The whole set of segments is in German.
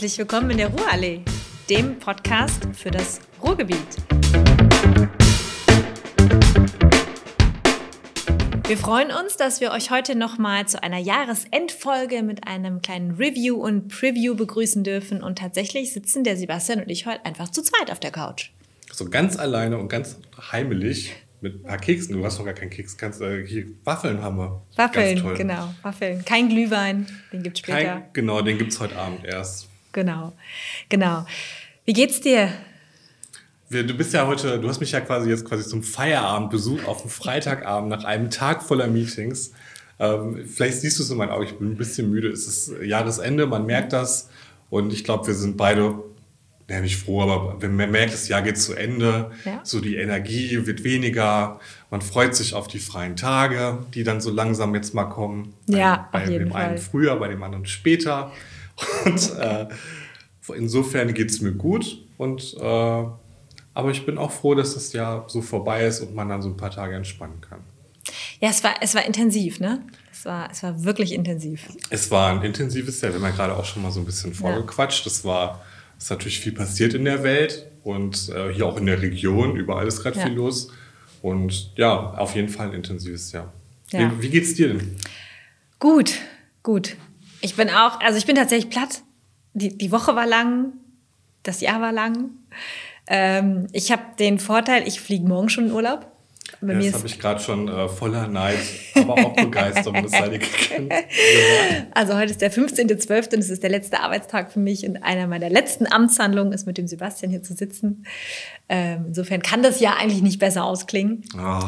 Herzlich willkommen in der Ruhrallee, dem Podcast für das Ruhrgebiet. Wir freuen uns, dass wir euch heute nochmal zu einer Jahresendfolge mit einem kleinen Review und Preview begrüßen dürfen. Und tatsächlich sitzen der Sebastian und ich heute einfach zu zweit auf der Couch. So ganz alleine und ganz heimelig mit ein paar Keksen. Du hast noch gar keinen Keks. Kannst, äh, hier, Waffeln haben wir. Waffeln, genau. Waffeln. Kein Glühwein, den gibt es später. Kein, genau, den gibt es heute Abend erst. Genau, genau. Wie geht's dir? Du bist ja heute, du hast mich ja quasi jetzt quasi zum Feierabend besucht auf dem Freitagabend nach einem Tag voller Meetings. Ähm, vielleicht siehst du es in meinen Augen, ich bin ein bisschen müde. Es ist Jahresende, man merkt das. Und ich glaube, wir sind beide ja, nicht froh, aber man merkt, das Jahr geht zu Ende. Ja. So die Energie wird weniger. Man freut sich auf die freien Tage, die dann so langsam jetzt mal kommen. Ja, bei, bei dem Fall. einen früher, bei dem anderen später. Und äh, insofern geht es mir gut. Und, äh, aber ich bin auch froh, dass das Jahr so vorbei ist und man dann so ein paar Tage entspannen kann. Ja, es war, es war intensiv, ne? Es war, es war wirklich intensiv. Es war ein intensives Jahr. Wir haben ja gerade auch schon mal so ein bisschen vorgequatscht. Es war ist natürlich viel passiert in der Welt und äh, hier auch in der Region. Überall ist gerade ja. viel los. Und ja, auf jeden Fall ein intensives Jahr. Ja. Wie, wie geht's dir denn? Gut, gut. Ich bin auch, also ich bin tatsächlich platt. Die, die Woche war lang, das Jahr war lang. Ähm, ich habe den Vorteil, ich fliege morgen schon in Urlaub. Bei ja, das habe ich gerade schon äh, voller Neid, aber auch Begeisterung das sei gegönnt. Also heute ist der 15.12. und es ist der letzte Arbeitstag für mich und einer meiner letzten Amtshandlungen ist mit dem Sebastian hier zu sitzen. Ähm, insofern kann das ja eigentlich nicht besser ausklingen. Oh,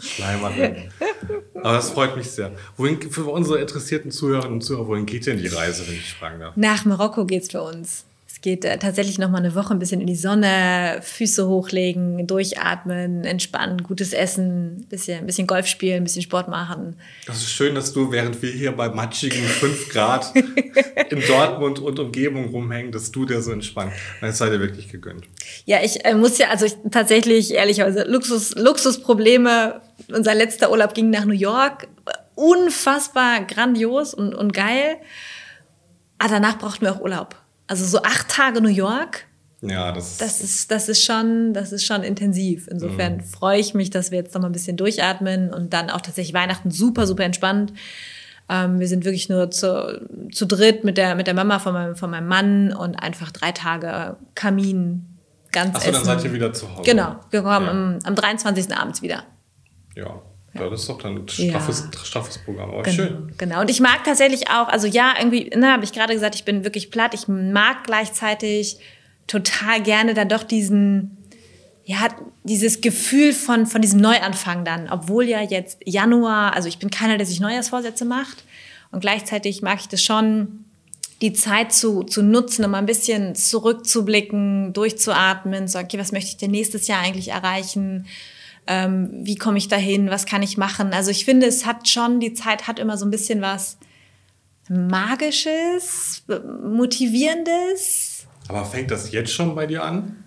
Schleimerin. Aber das freut mich sehr. Wohin, für unsere interessierten Zuhörerinnen und Zuhörer, wohin geht denn die Reise, wenn ich fragen darf? Nach Marokko geht es für uns geht äh, tatsächlich noch mal eine Woche ein bisschen in die Sonne, Füße hochlegen, durchatmen, entspannen, gutes Essen, bisschen, ein bisschen Golf spielen, ein bisschen Sport machen. Das ist schön, dass du, während wir hier bei matschigen 5 Grad in Dortmund und Umgebung rumhängen, dass du dir so entspannt. Das sei dir wirklich gegönnt. Ja, ich äh, muss ja, also ich, tatsächlich, ehrlicherweise, Luxus, Luxusprobleme. Unser letzter Urlaub ging nach New York. Unfassbar grandios und, und geil. Aber danach brauchten wir auch Urlaub. Also so acht Tage New York. Ja, das, das ist das ist schon das ist schon intensiv. Insofern mhm. freue ich mich, dass wir jetzt noch mal ein bisschen durchatmen und dann auch tatsächlich Weihnachten super super entspannt. Ähm, wir sind wirklich nur zu, zu dritt mit der mit der Mama von meinem von meinem Mann und einfach drei Tage Kamin ganz Achso, dann seid ihr wieder zu Hause. Genau, wir kommen ja. am, am 23. abends wieder. Ja, ja, das ist doch dann ein straffes, ja. straffes Programm. Aber genau, schön. Genau. Und ich mag tatsächlich auch, also ja, irgendwie, ne, habe ich gerade gesagt, ich bin wirklich platt. Ich mag gleichzeitig total gerne dann doch diesen, ja, dieses Gefühl von, von diesem Neuanfang dann. Obwohl ja jetzt Januar, also ich bin keiner, der sich Neujahrsvorsätze macht. Und gleichzeitig mag ich das schon, die Zeit zu, zu nutzen, um ein bisschen zurückzublicken, durchzuatmen, so, okay, was möchte ich denn nächstes Jahr eigentlich erreichen? Ähm, wie komme ich dahin, was kann ich machen. Also ich finde, es hat schon, die Zeit hat immer so ein bisschen was Magisches, Motivierendes. Aber fängt das jetzt schon bei dir an?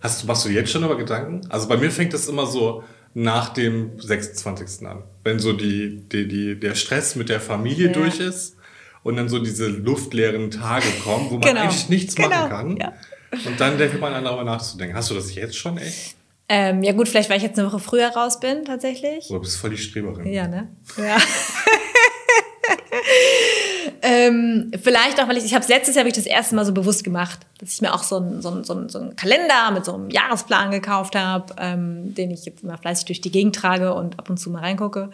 Hast du, machst du jetzt schon über Gedanken? Also bei mir fängt das immer so nach dem 26. an. Wenn so die, die, die, der Stress mit der Familie ja. durch ist und dann so diese luftleeren Tage kommen, wo man genau. eigentlich nichts genau. machen kann. Ja. Und dann denkt man an darüber nachzudenken. Hast du das jetzt schon echt? Ähm, ja gut, vielleicht weil ich jetzt eine Woche früher raus bin, tatsächlich. Du bist voll die Streberin. Ja, ne? Ja. ähm, vielleicht auch, weil ich, ich habe es letztes Jahr wirklich das erste Mal so bewusst gemacht, dass ich mir auch so einen so so so ein Kalender mit so einem Jahresplan gekauft habe, ähm, den ich jetzt immer fleißig durch die Gegend trage und ab und zu mal reingucke.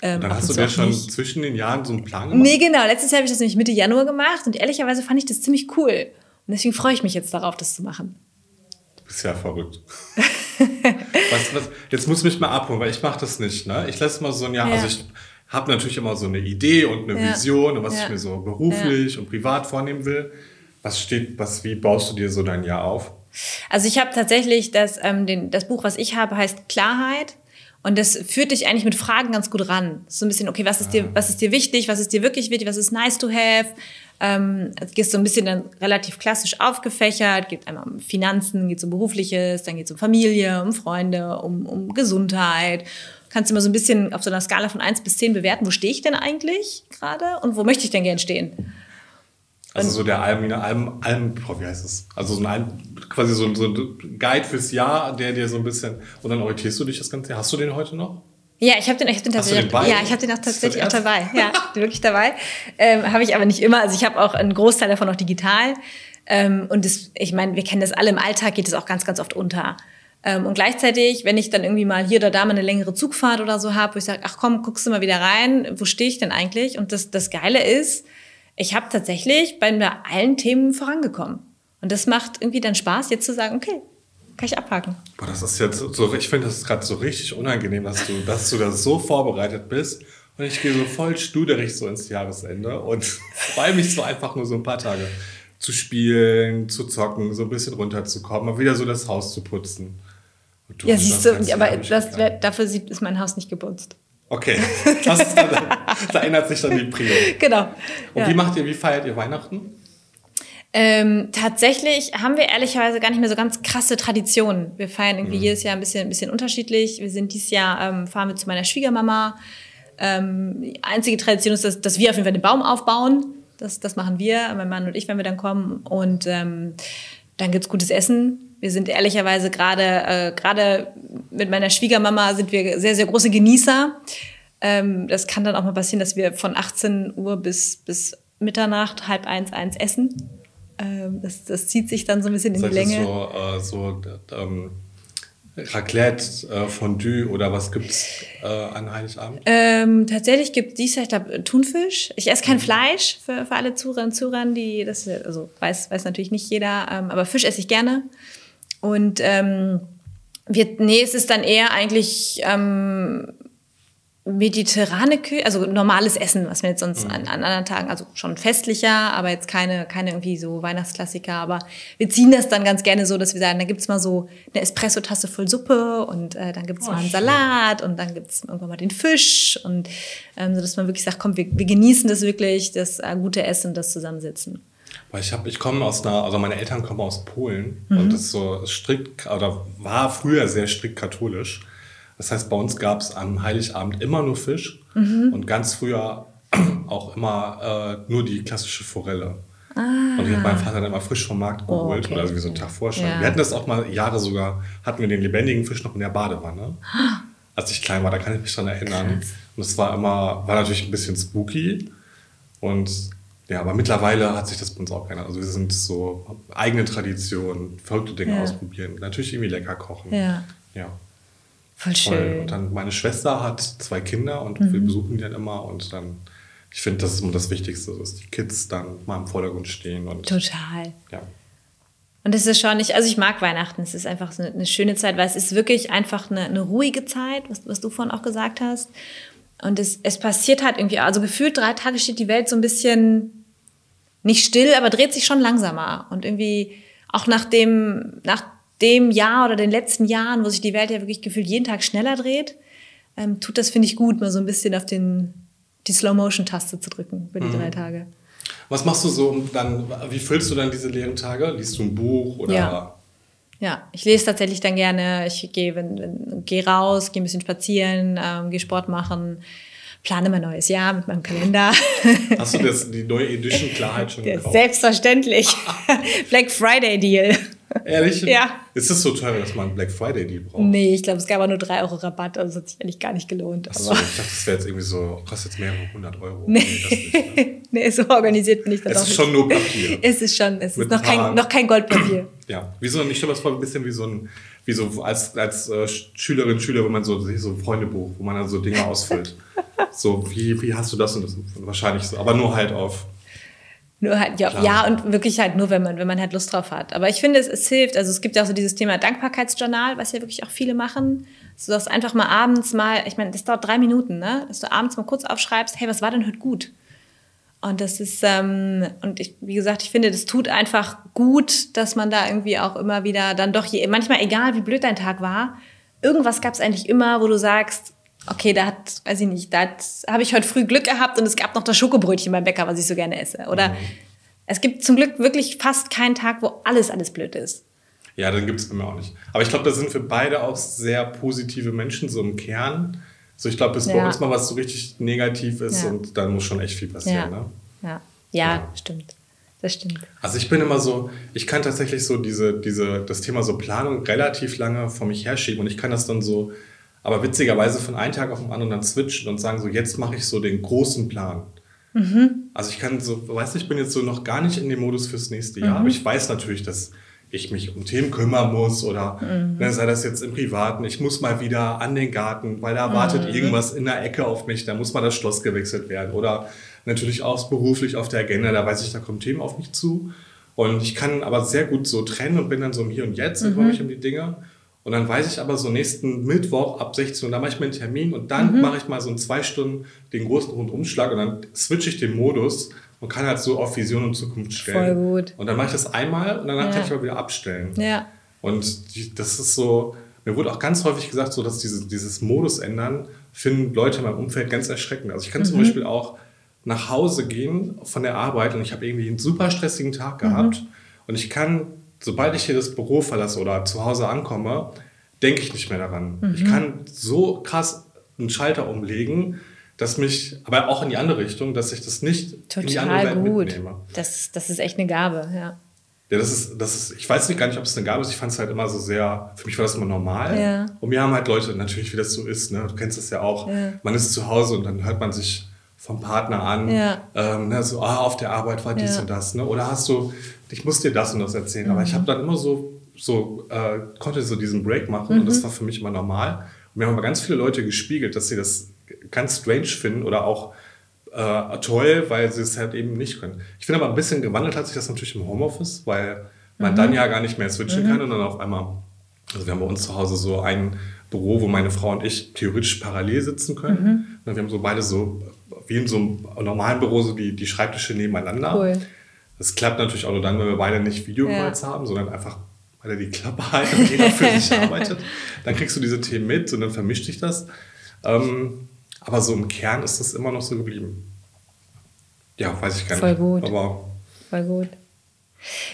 Ähm, dann hast du dir schon nicht. zwischen den Jahren so einen Plan gemacht? Nee, genau. Letztes Jahr habe ich das nämlich Mitte Januar gemacht und ehrlicherweise fand ich das ziemlich cool. Und deswegen freue ich mich jetzt darauf, das zu machen. Du bist ja verrückt. was, was, jetzt muss mich mal abholen, weil ich mache das nicht. Ne? Ich lasse mal so ein Jahr, ja. also ich habe natürlich immer so eine Idee und eine ja. Vision und was ja. ich mir so beruflich und privat vornehmen will. Was steht, was, wie baust du dir so dein Jahr auf? Also ich habe tatsächlich das, ähm, den, das Buch, was ich habe, heißt Klarheit. Und das führt dich eigentlich mit Fragen ganz gut ran. So ein bisschen, okay, was ist, dir, ah. was ist dir wichtig, was ist dir wirklich wichtig, was ist nice to have, ähm, es ist so ein bisschen dann relativ klassisch aufgefächert. Geht einmal um Finanzen, geht um Berufliches, dann geht es um Familie, um Freunde, um, um Gesundheit. Kannst du immer so ein bisschen auf so einer Skala von 1 bis 10 bewerten, wo stehe ich denn eigentlich gerade und wo möchte ich denn gern stehen? Also so der Alm, Alm, Alm, wie heißt das? Also so ein quasi so, so ein Guide fürs Jahr, der dir so ein bisschen, und dann orientierst du dich das Ganze. Hast du den heute noch? Ja, ich habe den, ich hab den tatsächlich. Den ja, ich habe den auch tatsächlich auch dabei. Ja, wirklich dabei. Ähm, habe ich aber nicht immer. Also ich habe auch einen Großteil davon noch digital. Ähm, und das, ich meine, wir kennen das alle im Alltag, geht es auch ganz, ganz oft unter. Ähm, und gleichzeitig, wenn ich dann irgendwie mal hier oder da mal eine längere Zugfahrt oder so habe, wo ich sage, ach komm, guckst du mal wieder rein, wo stehe ich denn eigentlich? Und das, das Geile ist, ich habe tatsächlich bei allen Themen vorangekommen. Und das macht irgendwie dann Spaß, jetzt zu sagen, okay, kann ich abhaken. Boah, das ist jetzt so, ich finde das ist gerade so richtig unangenehm, dass du, dass du da so vorbereitet bist. Und ich gehe so voll studerig so ins Jahresende und freue mich so einfach nur so ein paar Tage zu spielen, zu zocken, so ein bisschen runterzukommen, mal wieder so das Haus zu putzen. ja, siehst du, aber das, dafür ist mein Haus nicht geputzt. Okay, das, da, da, ändert sich dann die Prio. Genau. Und ja. wie macht ihr, wie feiert ihr Weihnachten? Ähm, tatsächlich haben wir ehrlicherweise gar nicht mehr so ganz krasse Traditionen. Wir feiern irgendwie mhm. jedes Jahr ein bisschen, ein bisschen unterschiedlich. Wir sind dieses Jahr, ähm, fahren wir zu meiner Schwiegermama. Ähm, die einzige Tradition ist, dass, dass wir auf jeden Fall den Baum aufbauen. Das, das machen wir, mein Mann und ich, wenn wir dann kommen. Und ähm, dann gibt's gutes Essen. Wir sind ehrlicherweise gerade äh, gerade mit meiner Schwiegermama sind wir sehr, sehr große Genießer. Ähm, das kann dann auch mal passieren, dass wir von 18 Uhr bis, bis Mitternacht, halb eins, eins essen. Ähm, das, das zieht sich dann so ein bisschen in heißt, die Länge. So, äh, so ähm, Raclette, äh, Fondue oder was gibt es äh, an Heiligabend? Ähm, tatsächlich gibt es dies Jahr, Thunfisch. Ich esse kein mhm. Fleisch für, für alle Zuhörer und Zuhörer, die das also weiß, weiß natürlich nicht jeder, ähm, aber Fisch esse ich gerne. Und ähm, wir, nee, es ist dann eher eigentlich ähm, mediterrane Küche, also normales Essen, was wir jetzt sonst mhm. an, an, anderen Tagen, also schon festlicher, aber jetzt keine, keine irgendwie so Weihnachtsklassiker. Aber wir ziehen das dann ganz gerne so, dass wir sagen, da gibt's mal so eine Espresso-Tasse voll Suppe und äh, dann gibt's oh, mal einen Salat und dann gibt's irgendwann mal den Fisch und ähm, so, dass man wirklich sagt, komm, wir, wir genießen das wirklich, das äh, gute Essen, das Zusammensitzen. Weil ich habe, ich komme aus einer, also meine Eltern kommen aus Polen mhm. und das ist so strikt, oder war früher sehr strikt katholisch. Das heißt, bei uns gab es am Heiligabend immer nur Fisch mhm. und ganz früher auch immer äh, nur die klassische Forelle. Ah. Und die hat mein Vater dann immer frisch vom Markt oh, geholt, oh, okay. oder so einen Tag vorher schon. Ja. Wir hatten das auch mal Jahre sogar, hatten wir den lebendigen Fisch noch in der Badewanne. Als ich klein war, da kann ich mich dran erinnern. Krass. Und es war immer, war natürlich ein bisschen spooky. Und ja, aber mittlerweile hat sich das bei uns auch geändert. Also wir sind so eigene Traditionen, verrückte Dinge ja. ausprobieren. Natürlich irgendwie lecker kochen. Ja. ja. Voll schön. Und dann meine Schwester hat zwei Kinder und mhm. wir besuchen die dann immer und dann, ich finde, das ist immer das Wichtigste, dass die Kids dann mal im Vordergrund stehen. Und, Total. Ja. Und es ist schon nicht, also ich mag Weihnachten, es ist einfach eine, eine schöne Zeit, weil es ist wirklich einfach eine, eine ruhige Zeit, was, was du vorhin auch gesagt hast. Und es, es passiert halt irgendwie, also gefühlt drei Tage steht die Welt so ein bisschen nicht still, aber dreht sich schon langsamer. Und irgendwie auch nach dem, nach dem Jahr oder den letzten Jahren, wo sich die Welt ja wirklich gefühlt jeden Tag schneller dreht, ähm, tut das, finde ich, gut, mal so ein bisschen auf den, die Slow-Motion-Taste zu drücken für die mhm. drei Tage. Was machst du so um dann, wie füllst du dann diese leeren Tage? Liest du ein Buch oder? Ja, ja ich lese tatsächlich dann gerne, ich gehe geh raus, gehe ein bisschen spazieren, ähm, gehe Sport machen, plane mein neues Jahr mit meinem Kalender. Hast du das, die neue Edition Klarheit schon gekauft? Selbstverständlich. Black Friday Deal. Ehrlich? Ja. Ist es so teuer, dass man einen Black Friday Deal braucht? Nee, ich glaube, es gab aber nur 3 Euro Rabatt, also hat sich eigentlich gar nicht gelohnt. Achso, ich dachte, das wäre jetzt irgendwie so, kostet jetzt mehrere hundert Euro. Nee, nicht, ne? nee so organisiert bin ich das Es ist nicht. schon nur Papier. es ist schon, es Mit ist noch kein, noch kein Goldpapier. ja, wie so, ich stelle das vor ein bisschen wie so ein, wie so als, als äh, Schülerin, Schüler, wenn man so, so ein Freundebuch, wo man dann so Dinge ausfüllt. so, wie, wie hast du das und das? Wahrscheinlich so, aber nur halt auf nur halt, ja, ja, und wirklich halt nur, wenn man, wenn man halt Lust drauf hat. Aber ich finde, es, es hilft. Also es gibt ja auch so dieses Thema Dankbarkeitsjournal, was ja wirklich auch viele machen. So dass einfach mal abends mal, ich meine, das dauert drei Minuten, ne? Dass du abends mal kurz aufschreibst, hey, was war denn heute gut? Und das ist, ähm, und ich, wie gesagt, ich finde, das tut einfach gut, dass man da irgendwie auch immer wieder dann doch, je, manchmal egal wie blöd dein Tag war, irgendwas gab es eigentlich immer, wo du sagst, okay, da hat, weiß ich nicht, da habe ich heute früh Glück gehabt und es gab noch das Schokobrötchen beim Bäcker, was ich so gerne esse. Oder mhm. es gibt zum Glück wirklich fast keinen Tag, wo alles, alles blöd ist. Ja, dann gibt es bei mir auch nicht. Aber ich glaube, da sind wir beide auch sehr positive Menschen, so im Kern. So, ich glaube, bis ja. bei uns mal was so richtig negativ ist ja. und dann muss schon echt viel passieren. Ja. Ne? Ja. ja, ja, stimmt. Das stimmt. Also ich bin immer so, ich kann tatsächlich so diese, diese, das Thema so Planung relativ lange vor mich herschieben und ich kann das dann so, aber witzigerweise von einem Tag auf den anderen dann switchen und sagen so, jetzt mache ich so den großen Plan. Mhm. Also ich kann so, weißt du, ich bin jetzt so noch gar nicht in dem Modus fürs nächste Jahr, mhm. aber ich weiß natürlich, dass ich mich um Themen kümmern muss oder mhm. ne, sei das jetzt im Privaten, ich muss mal wieder an den Garten, weil da wartet mhm. irgendwas in der Ecke auf mich, da muss mal das Schloss gewechselt werden oder natürlich auch beruflich auf der Agenda, da weiß ich, da kommen Themen auf mich zu und ich kann aber sehr gut so trennen und bin dann so im Hier und Jetzt und mhm. kümmere mich um die Dinge und dann weiß ich aber so nächsten Mittwoch ab 16 Uhr, da mache ich mir einen Termin und dann mhm. mache ich mal so in zwei Stunden den großen Rundumschlag und dann switche ich den Modus und kann halt so auf Vision und Zukunft stellen. Voll gut. Und dann mache ich das einmal und danach ja. kann ich mal wieder abstellen. Ja. Und die, das ist so, mir wurde auch ganz häufig gesagt, so dass diese, dieses Modus ändern, finden Leute in meinem Umfeld ganz erschreckend. Also ich kann mhm. zum Beispiel auch nach Hause gehen von der Arbeit und ich habe irgendwie einen super stressigen Tag gehabt mhm. und ich kann sobald ich hier das Büro verlasse oder zu Hause ankomme, denke ich nicht mehr daran. Mhm. Ich kann so krass einen Schalter umlegen, dass mich, aber auch in die andere Richtung, dass ich das nicht Total in die andere Welt gut. mitnehme. Das, das ist echt eine Gabe, ja. Ja, das ist, das ist, ich weiß nicht gar nicht, ob es eine Gabe ist. Ich fand es halt immer so sehr, für mich war das immer normal. Ja. Und mir haben halt Leute, natürlich, wie das so ist, ne? du kennst das ja auch, ja. man ist zu Hause und dann hört man sich vom Partner an, ja. ähm, ne? so, ah, auf der Arbeit war dies und das. Ne? Oder hast du ich muss dir das und das erzählen. Mhm. Aber ich mhm. habe dann immer so, so äh, konnte so diesen Break machen mhm. und das mhm. war für mich immer normal. Und mir haben aber ganz viele Leute gespiegelt, dass sie das ganz strange finden oder auch äh, toll, weil sie es halt eben nicht können. Ich finde aber ein bisschen gewandelt hat sich das natürlich im Homeoffice, weil man mhm. dann ja gar nicht mehr switchen mhm. kann und dann auf einmal, also wir haben bei uns zu Hause so ein Büro, wo meine Frau und ich theoretisch parallel sitzen können. Mhm. Wir haben so beide so, wie in so einem normalen Büro, so die, die Schreibtische nebeneinander. Cool. Das klappt natürlich auch nur dann, wenn wir beide nicht Videocalls ja. haben, sondern einfach weil die Klappe halten und jeder für sich arbeitet. Dann kriegst du diese Themen mit und dann vermischt sich das. Ähm, aber so im Kern ist das immer noch so geblieben. Ja, weiß ich gar Voll nicht. Voll gut. Aber Voll gut.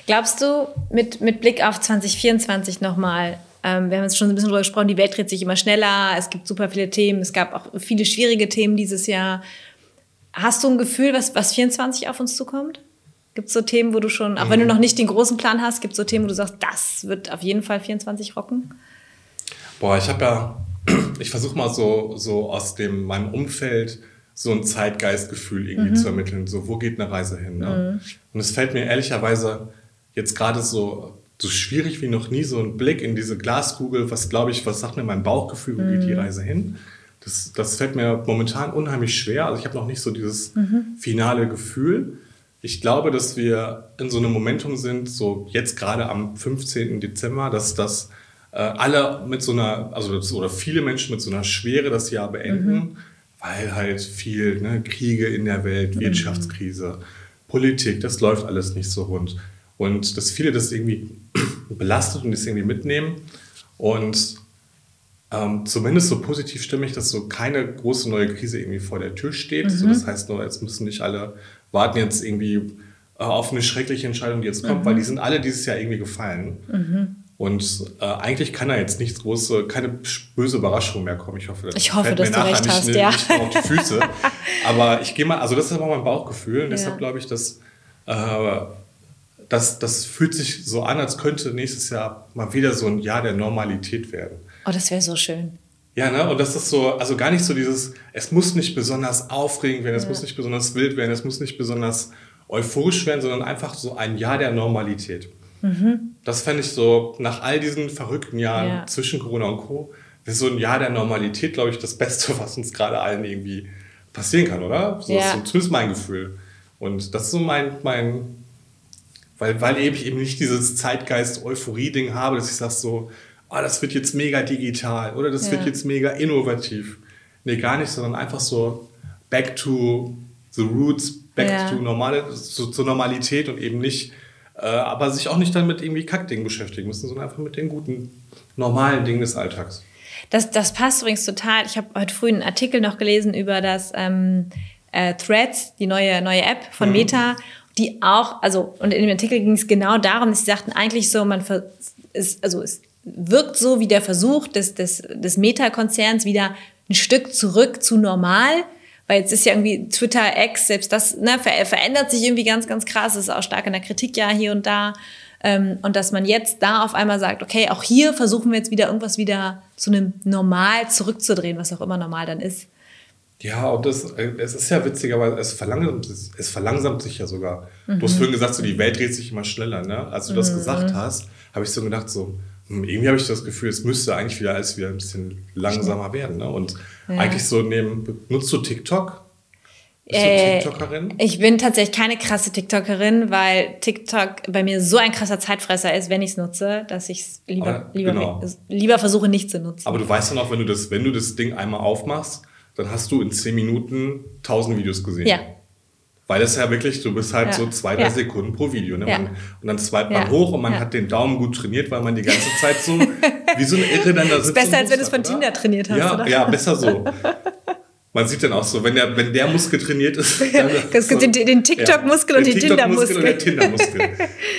Glaubst du, mit, mit Blick auf 2024 nochmal, ähm, wir haben jetzt schon ein bisschen drüber gesprochen, die Welt dreht sich immer schneller, es gibt super viele Themen, es gab auch viele schwierige Themen dieses Jahr. Hast du ein Gefühl, was, was 24 auf uns zukommt? Gibt es so Themen, wo du schon, auch wenn du mhm. noch nicht den großen Plan hast, gibt es so Themen, wo du sagst, das wird auf jeden Fall 24 rocken? Boah, ich habe ja, ich versuche mal so, so aus dem, meinem Umfeld so ein Zeitgeistgefühl irgendwie mhm. zu ermitteln. So, wo geht eine Reise hin? Ne? Mhm. Und es fällt mir ehrlicherweise jetzt gerade so, so schwierig wie noch nie, so ein Blick in diese Glaskugel, was glaube ich, was sagt mir mein Bauchgefühl, wo geht die mhm. Reise hin? Das, das fällt mir momentan unheimlich schwer. Also ich habe noch nicht so dieses mhm. finale Gefühl. Ich glaube, dass wir in so einem Momentum sind, so jetzt gerade am 15. Dezember, dass das äh, alle mit so einer, also oder viele Menschen mit so einer Schwere das Jahr beenden, mhm. weil halt viel ne, Kriege in der Welt, mhm. Wirtschaftskrise, Politik, das läuft alles nicht so rund. Und dass viele das irgendwie belastet und das irgendwie mitnehmen. Und ähm, zumindest so positiv stimmig, dass so keine große neue Krise irgendwie vor der Tür steht. Mhm. So, das heißt nur, jetzt müssen nicht alle warten jetzt irgendwie äh, auf eine schreckliche Entscheidung, die jetzt kommt, mhm. weil die sind alle dieses Jahr irgendwie gefallen. Mhm. Und äh, eigentlich kann da jetzt nichts große, keine böse Überraschung mehr kommen. Ich hoffe, das ich hoffe, dass du recht nicht, hast, nicht, ja. nicht auf die Füße. aber ich gehe mal, also das ist aber mein Bauchgefühl. Und ja. deshalb glaube ich, dass äh, das, das fühlt sich so an, als könnte nächstes Jahr mal wieder so ein Jahr der Normalität werden. Oh, das wäre so schön. Ja, ne? Und das ist so, also gar nicht so dieses, es muss nicht besonders aufregend werden, es ja. muss nicht besonders wild werden, es muss nicht besonders euphorisch werden, sondern einfach so ein Jahr der Normalität. Mhm. Das fände ich so, nach all diesen verrückten Jahren ja. zwischen Corona und Co., ist so ein Jahr der Normalität, glaube ich, das Beste, was uns gerade allen irgendwie passieren kann, oder? So ja. ist zumindest mein Gefühl. Und das ist so mein, mein weil, weil ich eben nicht dieses Zeitgeist-Euphorie-Ding habe, dass ich sage so, oh, das wird jetzt mega digital oder das ja. wird jetzt mega innovativ. Nee, gar nicht, sondern einfach so back to the roots, back ja. to normale, so, zur Normalität und eben nicht, äh, aber sich auch nicht dann mit irgendwie Kackdingen beschäftigen müssen, sondern einfach mit den guten, normalen Dingen des Alltags. Das, das passt übrigens total. Ich habe heute früh einen Artikel noch gelesen über das ähm, äh, Threads, die neue, neue App von mhm. Meta, die auch, also, und in dem Artikel ging es genau darum, dass sie sagten, eigentlich so, man ist, also es wirkt so wie der Versuch des, des, des Meta-Konzerns wieder ein Stück zurück zu normal, Weil jetzt ist ja irgendwie Twitter, X, selbst das ne, ver verändert sich irgendwie ganz, ganz krass. Das ist auch stark in der Kritik ja hier und da. Ähm, und dass man jetzt da auf einmal sagt, okay, auch hier versuchen wir jetzt wieder irgendwas wieder zu einem Normal zurückzudrehen, was auch immer normal dann ist. Ja, und das, es ist ja witzig, aber es verlangsamt, es verlangsamt sich ja sogar. Mhm. Du hast vorhin gesagt, so, die Welt dreht sich immer schneller. Ne? Als du mhm. das gesagt hast, habe ich so gedacht, so, irgendwie habe ich das Gefühl, es müsste eigentlich wieder alles wieder ein bisschen langsamer werden. Ne? Und ja. eigentlich so neben, nutzt du TikTok? Bist äh, du TikTokerin? Ich bin tatsächlich keine krasse TikTokerin, weil TikTok bei mir so ein krasser Zeitfresser ist, wenn ich es nutze, dass ich es lieber, lieber, genau. lieber versuche, nicht zu nutzen. Aber du weißt dann auch, wenn du das, wenn du das Ding einmal aufmachst, dann hast du in 10 Minuten 1000 Videos gesehen. Ja. Weil es ja wirklich, du bist halt ja. so zwei, drei ja. Sekunden pro Video. Ne? Ja. Man, und dann swipet man hoch und man hat den Daumen gut trainiert, weil man die ganze Zeit so wie so ein Irre dann da sitzt. Ist besser, als wenn du es von Tinder trainiert hast, ja, oder? Ja, besser so. Man sieht dann auch so, wenn der, wenn der Muskel trainiert ist. Dann so, den, den TikTok-Muskel und den Tinder-Muskel. Und der Tinder-Muskel.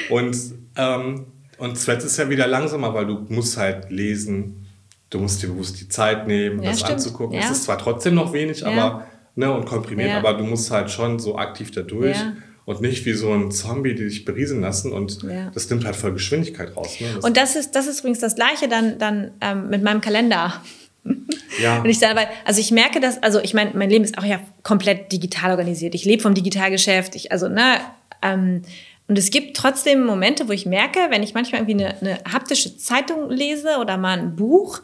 und, ähm, und Threads ist ja wieder langsamer, weil du musst halt lesen, du musst dir bewusst die Zeit nehmen, ja, das stimmt. anzugucken. Es ist zwar trotzdem noch wenig, aber ne, und komprimiert, aber du musst halt schon so aktiv da durch. Und nicht wie so ein Zombie, die dich berieseln lassen. Und das nimmt halt voll Geschwindigkeit raus. Ne? Das und das ist, das ist übrigens das Gleiche dann, dann ähm, mit meinem Kalender. Ja. Und ich sage, weil, also ich merke das, also ich meine, mein Leben ist auch ja komplett digital organisiert. Ich lebe vom Digitalgeschäft, ich, also, ne, ähm, und es gibt trotzdem Momente, wo ich merke, wenn ich manchmal irgendwie eine, eine haptische Zeitung lese oder mal ein Buch,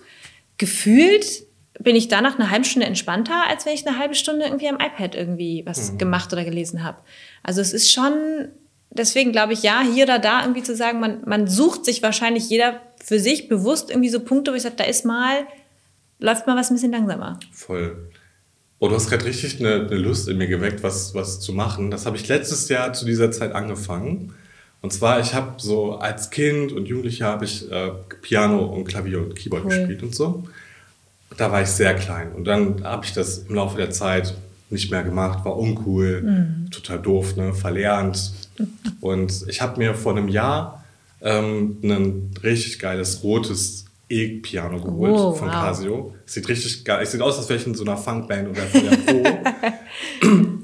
gefühlt bin ich danach eine halbe Stunde entspannter, als wenn ich eine halbe Stunde irgendwie am iPad irgendwie was mhm. gemacht oder gelesen habe. Also es ist schon, deswegen glaube ich, ja, hier oder da irgendwie zu sagen, man, man sucht sich wahrscheinlich jeder für sich bewusst irgendwie so Punkte, wo ich sage, da ist mal läuft mal was ein bisschen langsamer. Voll. Oh, du hast gerade richtig eine, eine, Lust in mir geweckt, was, was zu machen. Das habe ich letztes Jahr zu dieser Zeit angefangen. Und zwar, ich habe so als Kind und Jugendlicher habe ich äh, Piano und Klavier und Keyboard cool. gespielt und so. Da war ich sehr klein. Und dann habe ich das im Laufe der Zeit nicht mehr gemacht, war uncool, mhm. total doof, ne? verlernt. und ich habe mir vor einem Jahr ähm, ein richtig geiles rotes E-Piano geholt oh, von wow. Casio. Sieht richtig geil. Es sieht aus, als wäre ich in so einer Funkband oder Pro.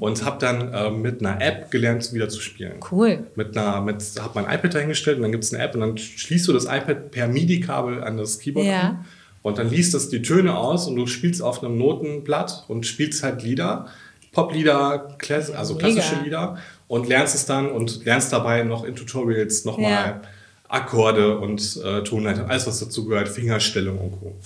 und habe dann äh, mit einer App gelernt, wieder zu spielen. Cool. Mit einer, mit, habe mein iPad dahingestellt und dann gibt es eine App und dann schließt du das iPad per MIDI-Kabel an das Keyboard ja. an. Und dann liest das die Töne aus und du spielst auf einem Notenblatt und spielst halt Lieder. Poplieder, also klassische. Lieder und lernst es dann und lernst dabei noch in Tutorials nochmal ja Akkorde und äh, Tonleiter, alles was dazu gehört, Fingerstellung und Co.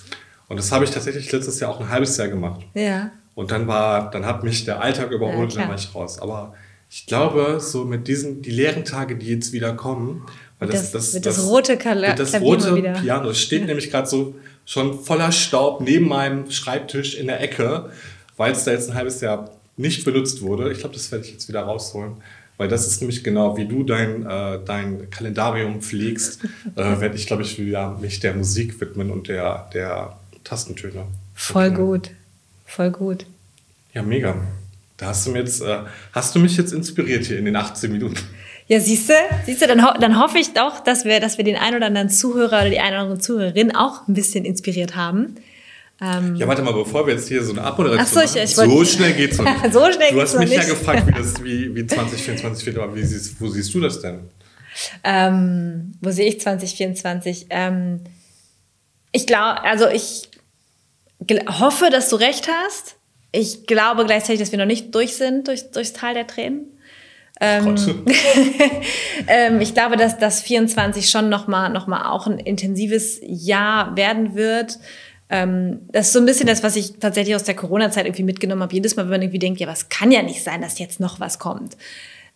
Und das habe ich tatsächlich letztes Jahr auch ein halbes Jahr gemacht. Ja. Und dann war, dann hat mich der Alltag überholt ja, und dann war ich raus. Aber ich glaube, so mit diesen, die leeren Tage, die jetzt wieder kommen, weil das, das, das, das, das rote Kala das rote Piano steht nämlich gerade so schon voller Staub neben meinem Schreibtisch in der Ecke, weil es da jetzt ein halbes Jahr nicht benutzt wurde. Ich glaube, das werde ich jetzt wieder rausholen. Weil das ist nämlich genau, wie du dein, äh, dein Kalendarium pflegst, äh, werde ich, glaube ich, wieder mich der Musik widmen und der, der Tastentöne. Voll gut. Voll gut. Ja, mega. Da hast du, mir jetzt, äh, hast du mich jetzt inspiriert hier in den 18 Minuten. Ja, siehst du, siehst du, dann, ho dann hoffe ich doch, dass wir, dass wir den einen oder anderen Zuhörer oder die eine oder andere Zuhörerin auch ein bisschen inspiriert haben. Ähm, ja, warte mal, bevor wir jetzt hier so eine Abmoderation so, ich, ich machen, so schnell geht's noch nicht. so schnell du hast mich ja gefragt, wie, das, wie, wie 2024 wird, aber wie siehst, wo siehst du das denn? Ähm, wo sehe ich 2024? Ähm, ich glaube, also ich hoffe, dass du recht hast. Ich glaube gleichzeitig, dass wir noch nicht durch sind durch, durchs Tal der Tränen. Ähm, ähm, ich glaube, dass das 24 schon noch mal, noch mal auch ein intensives Jahr werden wird. Ähm, das ist so ein bisschen das, was ich tatsächlich aus der Corona-Zeit irgendwie mitgenommen habe. Jedes Mal, wenn man irgendwie denkt, ja, was kann ja nicht sein, dass jetzt noch was kommt.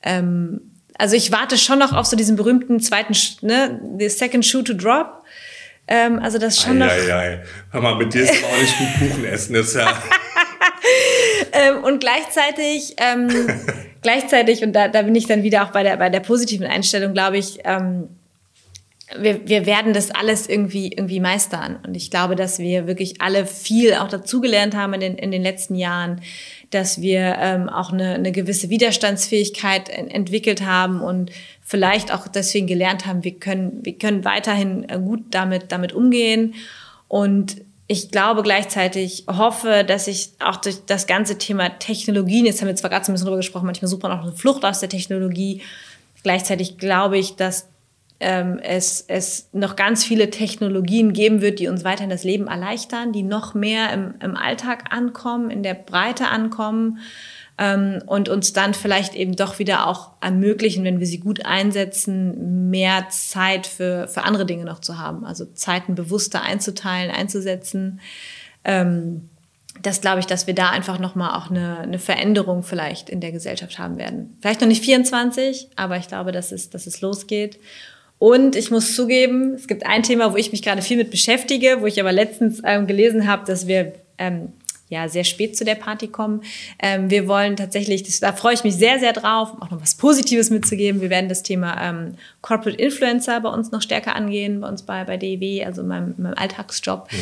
Ähm, also ich warte schon noch auf so diesen berühmten zweiten, ne, the second shoe to drop. Ähm, also das schon ei, noch. Ei, ei. Hör mal, mit dir ist aber auch nicht gut Kuchen essen, das ist ja. ähm, und gleichzeitig, gleichzeitig, und da, da bin ich dann wieder auch bei der, bei der positiven Einstellung, glaube ich, ähm, wir, wir werden das alles irgendwie, irgendwie meistern. Und ich glaube, dass wir wirklich alle viel auch dazugelernt haben in den, in den letzten Jahren, dass wir ähm, auch eine, eine gewisse Widerstandsfähigkeit entwickelt haben und vielleicht auch deswegen gelernt haben, wir können, wir können weiterhin äh, gut damit, damit umgehen. Und ich glaube gleichzeitig, hoffe, dass ich auch durch das ganze Thema Technologien, jetzt haben wir zwar gerade so ein bisschen drüber gesprochen, manchmal sucht man auch eine Flucht aus der Technologie. Gleichzeitig glaube ich, dass ähm, es, es noch ganz viele Technologien geben wird, die uns weiterhin das Leben erleichtern, die noch mehr im, im Alltag ankommen, in der Breite ankommen ähm, und uns dann vielleicht eben doch wieder auch ermöglichen, wenn wir sie gut einsetzen, mehr Zeit für, für andere Dinge noch zu haben. Also Zeiten bewusster einzuteilen, einzusetzen. Ähm, das glaube ich, dass wir da einfach nochmal auch eine, eine Veränderung vielleicht in der Gesellschaft haben werden. Vielleicht noch nicht 24, aber ich glaube, dass es, dass es losgeht. Und ich muss zugeben, es gibt ein Thema, wo ich mich gerade viel mit beschäftige, wo ich aber letztens ähm, gelesen habe, dass wir ähm, ja sehr spät zu der Party kommen. Ähm, wir wollen tatsächlich, das, da freue ich mich sehr, sehr drauf, auch noch was Positives mitzugeben. Wir werden das Thema ähm, Corporate Influencer bei uns noch stärker angehen, bei uns bei, bei DEW, also in meinem, in meinem Alltagsjob. Mhm.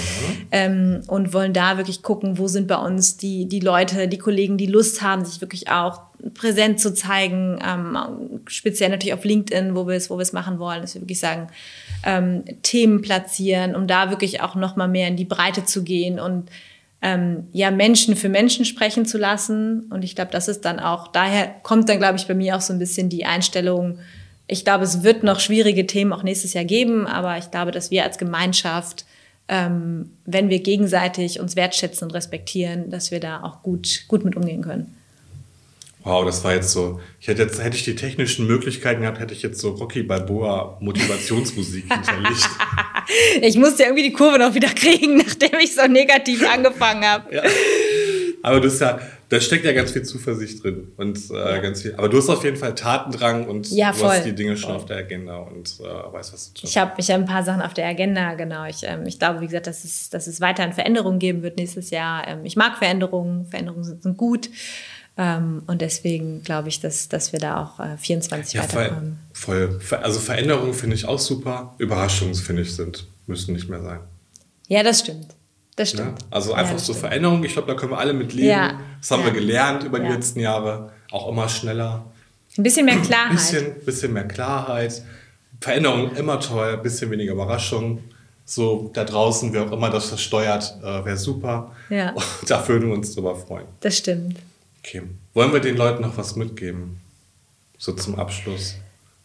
Ähm, und wollen da wirklich gucken, wo sind bei uns die, die Leute, die Kollegen, die Lust haben, sich wirklich auch präsent zu zeigen, ähm, speziell natürlich auf LinkedIn, wo wir es, wo wir es machen wollen, dass wir wirklich sagen, ähm, Themen platzieren, um da wirklich auch noch mal mehr in die Breite zu gehen und ähm, ja Menschen für Menschen sprechen zu lassen. Und ich glaube, das ist dann auch, daher kommt dann, glaube ich, bei mir auch so ein bisschen die Einstellung, ich glaube, es wird noch schwierige Themen auch nächstes Jahr geben, aber ich glaube, dass wir als Gemeinschaft, ähm, wenn wir gegenseitig uns wertschätzen und respektieren, dass wir da auch gut, gut mit umgehen können. Wow, das war jetzt so. Ich hätte jetzt, hätte ich die technischen Möglichkeiten gehabt, hätte ich jetzt so Rocky Balboa Motivationsmusik hinterlegt. ich musste irgendwie die Kurve noch wieder kriegen, nachdem ich so negativ angefangen habe. Ja. Aber du hast ja, da steckt ja ganz viel Zuversicht drin und äh, ja. ganz viel. Aber du hast auf jeden Fall Tatendrang und ja, du hast die Dinge schon voll. auf der Agenda und äh, weißt, was du tust. Ich habe ich hab ein paar Sachen auf der Agenda, genau. Ich, ähm, ich glaube, wie gesagt, dass es, dass es weiterhin Veränderungen geben wird nächstes Jahr. Ähm, ich mag Veränderungen, Veränderungen sind, sind gut. Ähm, und deswegen glaube ich, dass, dass wir da auch äh, 24 ja, weiterkommen. Voll. Also Veränderungen finde ich auch super. Überraschungen finde ich sind, müssen nicht mehr sein. Ja, das stimmt. Das stimmt. Ja? Also einfach ja, so stimmt. Veränderungen. Ich glaube, da können wir alle mit leben. Ja. Das haben wir gelernt über die letzten Jahre. Auch immer schneller. Ein bisschen mehr Klarheit. Ein bisschen, bisschen mehr Klarheit. Veränderungen immer toll. Ein bisschen weniger Überraschungen so da draußen, wer auch immer das versteuert, äh, wäre super. Ja. Und da würden wir uns drüber freuen. Das stimmt. Okay. Wollen wir den Leuten noch was mitgeben? So zum Abschluss.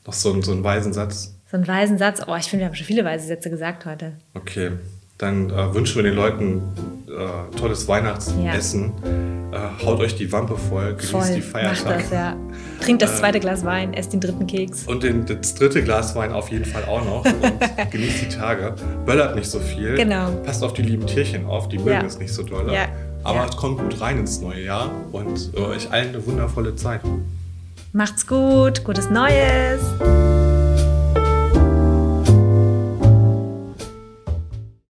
Noch so, ein, so einen weisen Satz. So einen weisen Satz? Oh, ich finde, wir haben schon viele weise Sätze gesagt heute. Okay. Dann äh, wünschen wir den Leuten äh, tolles Weihnachtsessen. Ja. Äh, haut euch die Wampe voll, genießt voll. die Feiertage. Macht das, ja. Trinkt das äh, zweite Glas Wein, esst den dritten Keks. Und den, das dritte Glas Wein auf jeden Fall auch noch. Und genießt die Tage. Böllert nicht so viel. Genau. Passt auf die lieben Tierchen auf, die mögen ja. es nicht so doll. Ja. Aber ja. kommt gut rein ins neue Jahr und euch allen eine wundervolle Zeit. Macht's gut, gutes Neues!